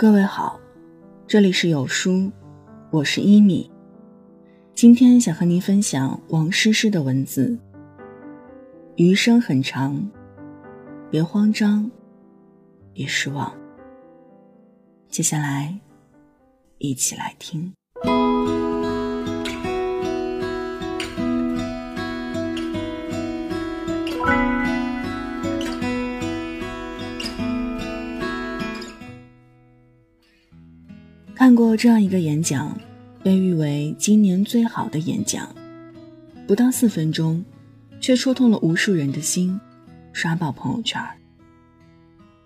各位好，这里是有书，我是一米。今天想和您分享王诗诗的文字。余生很长，别慌张，别失望。接下来，一起来听。过这样一个演讲，被誉为今年最好的演讲，不到四分钟，却戳痛了无数人的心，刷爆朋友圈。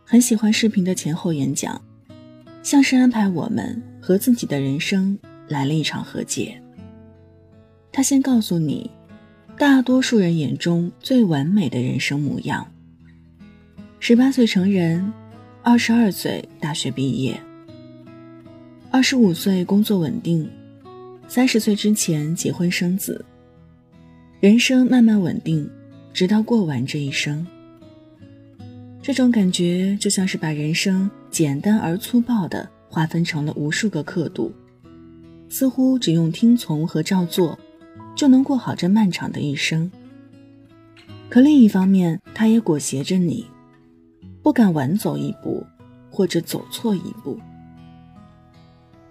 很喜欢视频的前后演讲，像是安排我们和自己的人生来了一场和解。他先告诉你，大多数人眼中最完美的人生模样：十八岁成人，二十二岁大学毕业。二十五岁工作稳定，三十岁之前结婚生子，人生慢慢稳定，直到过完这一生。这种感觉就像是把人生简单而粗暴地划分成了无数个刻度，似乎只用听从和照做，就能过好这漫长的一生。可另一方面，它也裹挟着你，不敢晚走一步，或者走错一步。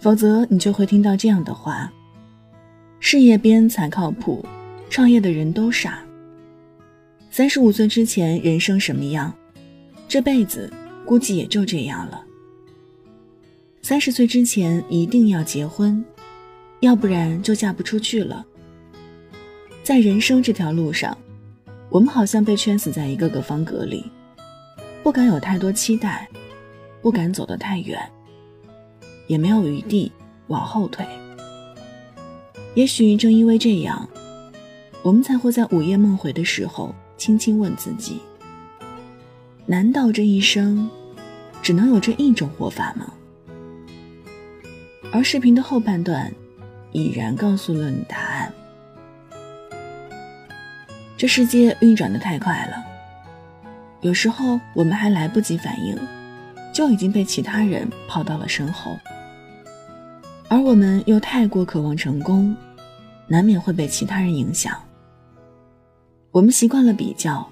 否则，你就会听到这样的话：事业编才靠谱，创业的人都傻。三十五岁之前，人生什么样，这辈子估计也就这样了。三十岁之前一定要结婚，要不然就嫁不出去了。在人生这条路上，我们好像被圈死在一个个方格里，不敢有太多期待，不敢走得太远。也没有余地往后退。也许正因为这样，我们才会在午夜梦回的时候，轻轻问自己：难道这一生只能有这一种活法吗？而视频的后半段已然告诉了你答案。这世界运转的太快了，有时候我们还来不及反应，就已经被其他人抛到了身后。而我们又太过渴望成功，难免会被其他人影响。我们习惯了比较，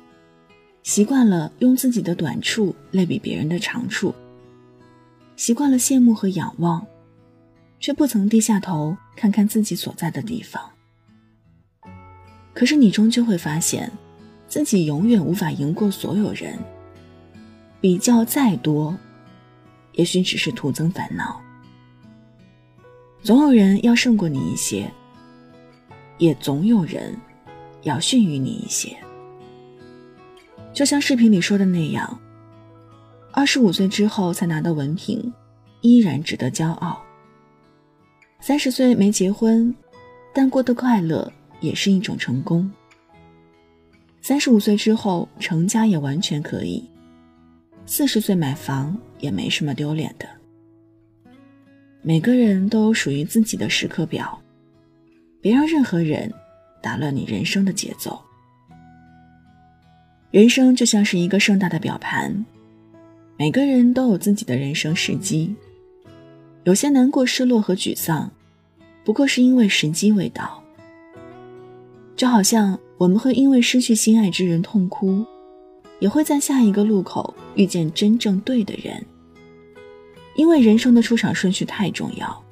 习惯了用自己的短处类比别人的长处，习惯了羡慕和仰望，却不曾低下头看看自己所在的地方。可是你终究会发现，自己永远无法赢过所有人。比较再多，也许只是徒增烦恼。总有人要胜过你一些，也总有人要逊于你一些。就像视频里说的那样，二十五岁之后才拿到文凭，依然值得骄傲。三十岁没结婚，但过得快乐也是一种成功。三十五岁之后成家也完全可以，四十岁买房也没什么丢脸的。每个人都有属于自己的时刻表，别让任何人打乱你人生的节奏。人生就像是一个盛大的表盘，每个人都有自己的人生时机。有些难过、失落和沮丧，不过是因为时机未到。就好像我们会因为失去心爱之人痛哭，也会在下一个路口遇见真正对的人。因为人生的出场顺序太重要，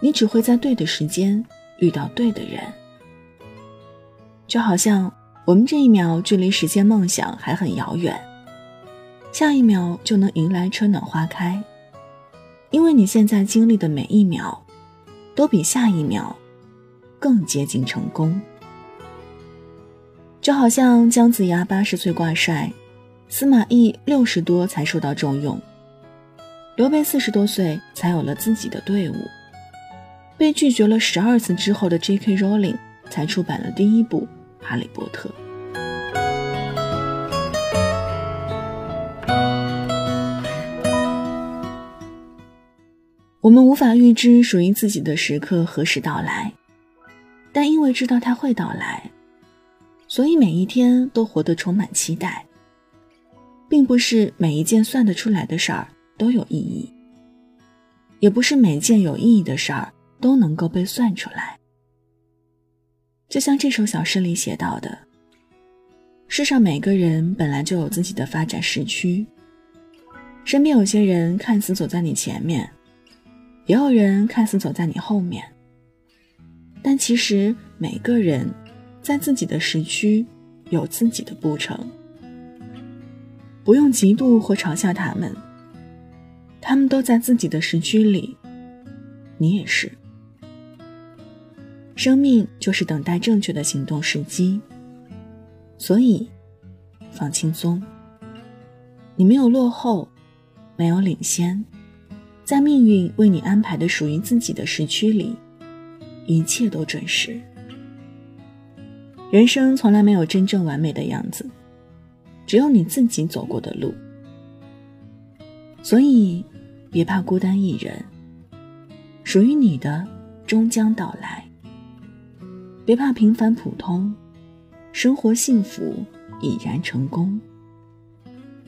你只会在对的时间遇到对的人。就好像我们这一秒距离实现梦想还很遥远，下一秒就能迎来春暖花开。因为你现在经历的每一秒，都比下一秒更接近成功。就好像姜子牙八十岁挂帅，司马懿六十多才受到重用。刘备四十多岁才有了自己的队伍，被拒绝了十二次之后的 J.K. Rowling 才出版了第一部《哈利波特》。我们无法预知属于自己的时刻何时到来，但因为知道它会到来，所以每一天都活得充满期待，并不是每一件算得出来的事儿。都有意义，也不是每件有意义的事儿都能够被算出来。就像这首小诗里写到的：“世上每个人本来就有自己的发展时区，身边有些人看似走在你前面，也有人看似走在你后面，但其实每个人在自己的时区有自己的步程，不用嫉妒或嘲笑他们。”他们都在自己的时区里，你也是。生命就是等待正确的行动时机，所以放轻松。你没有落后，没有领先，在命运为你安排的属于自己的时区里，一切都准时。人生从来没有真正完美的样子，只有你自己走过的路，所以。别怕孤单一人，属于你的终将到来。别怕平凡普通，生活幸福已然成功。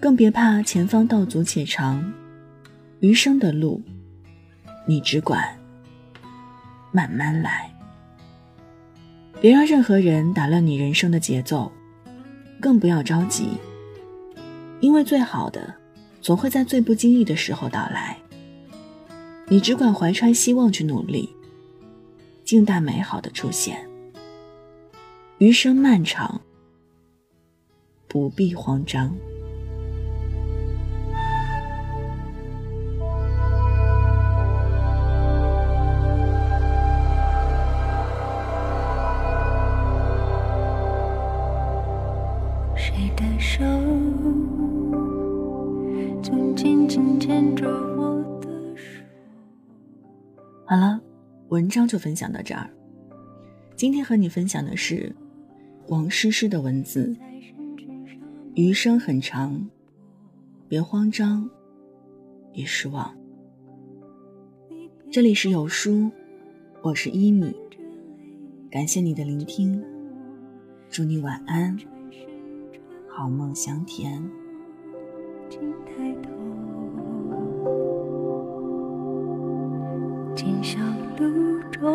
更别怕前方道阻且长，余生的路，你只管慢慢来。别让任何人打乱你人生的节奏，更不要着急，因为最好的。总会在最不经意的时候到来。你只管怀揣希望去努力，静待美好的出现。余生漫长，不必慌张。文章就分享到这儿。今天和你分享的是王诗诗的文字。余生很长，别慌张，别失望。这里是有书，我是依米，感谢你的聆听，祝你晚安，好梦香甜。今宵路中，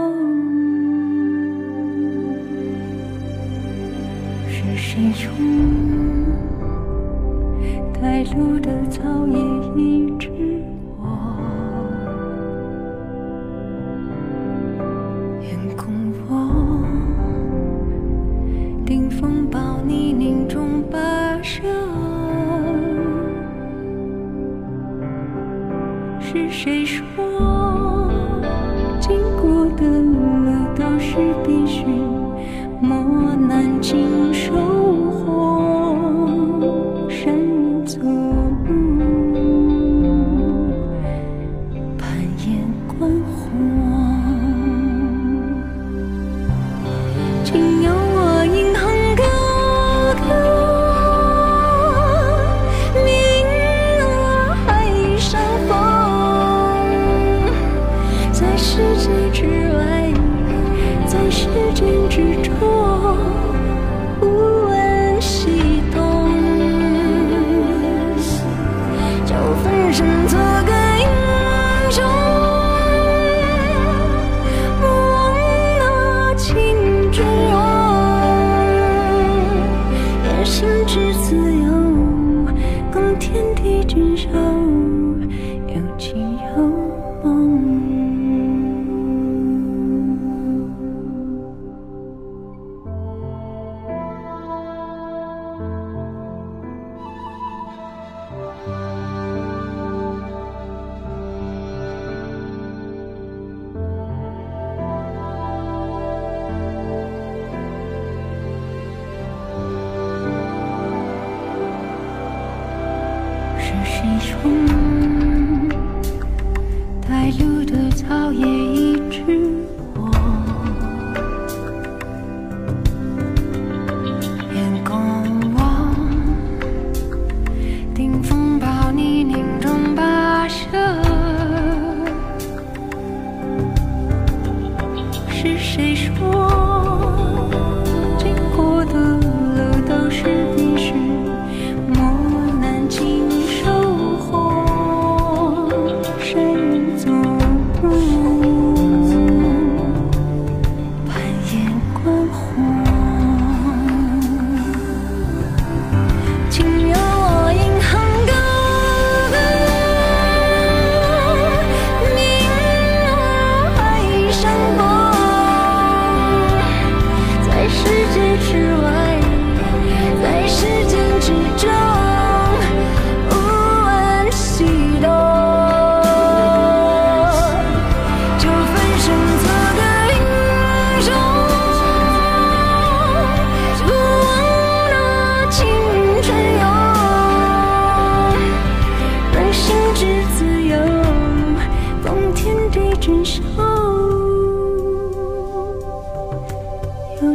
是谁冲？带路的草叶一直过，眼空我，顶风暴泥泞中跋涉，是谁说？世间执着，不问西东，就分身做个英雄。莫忘那情衷，也心之自由，共天地之守。你说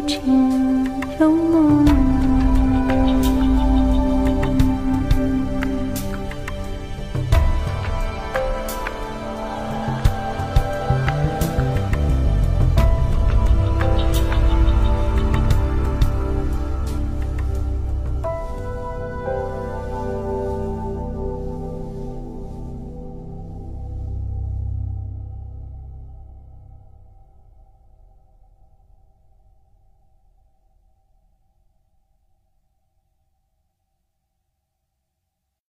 情。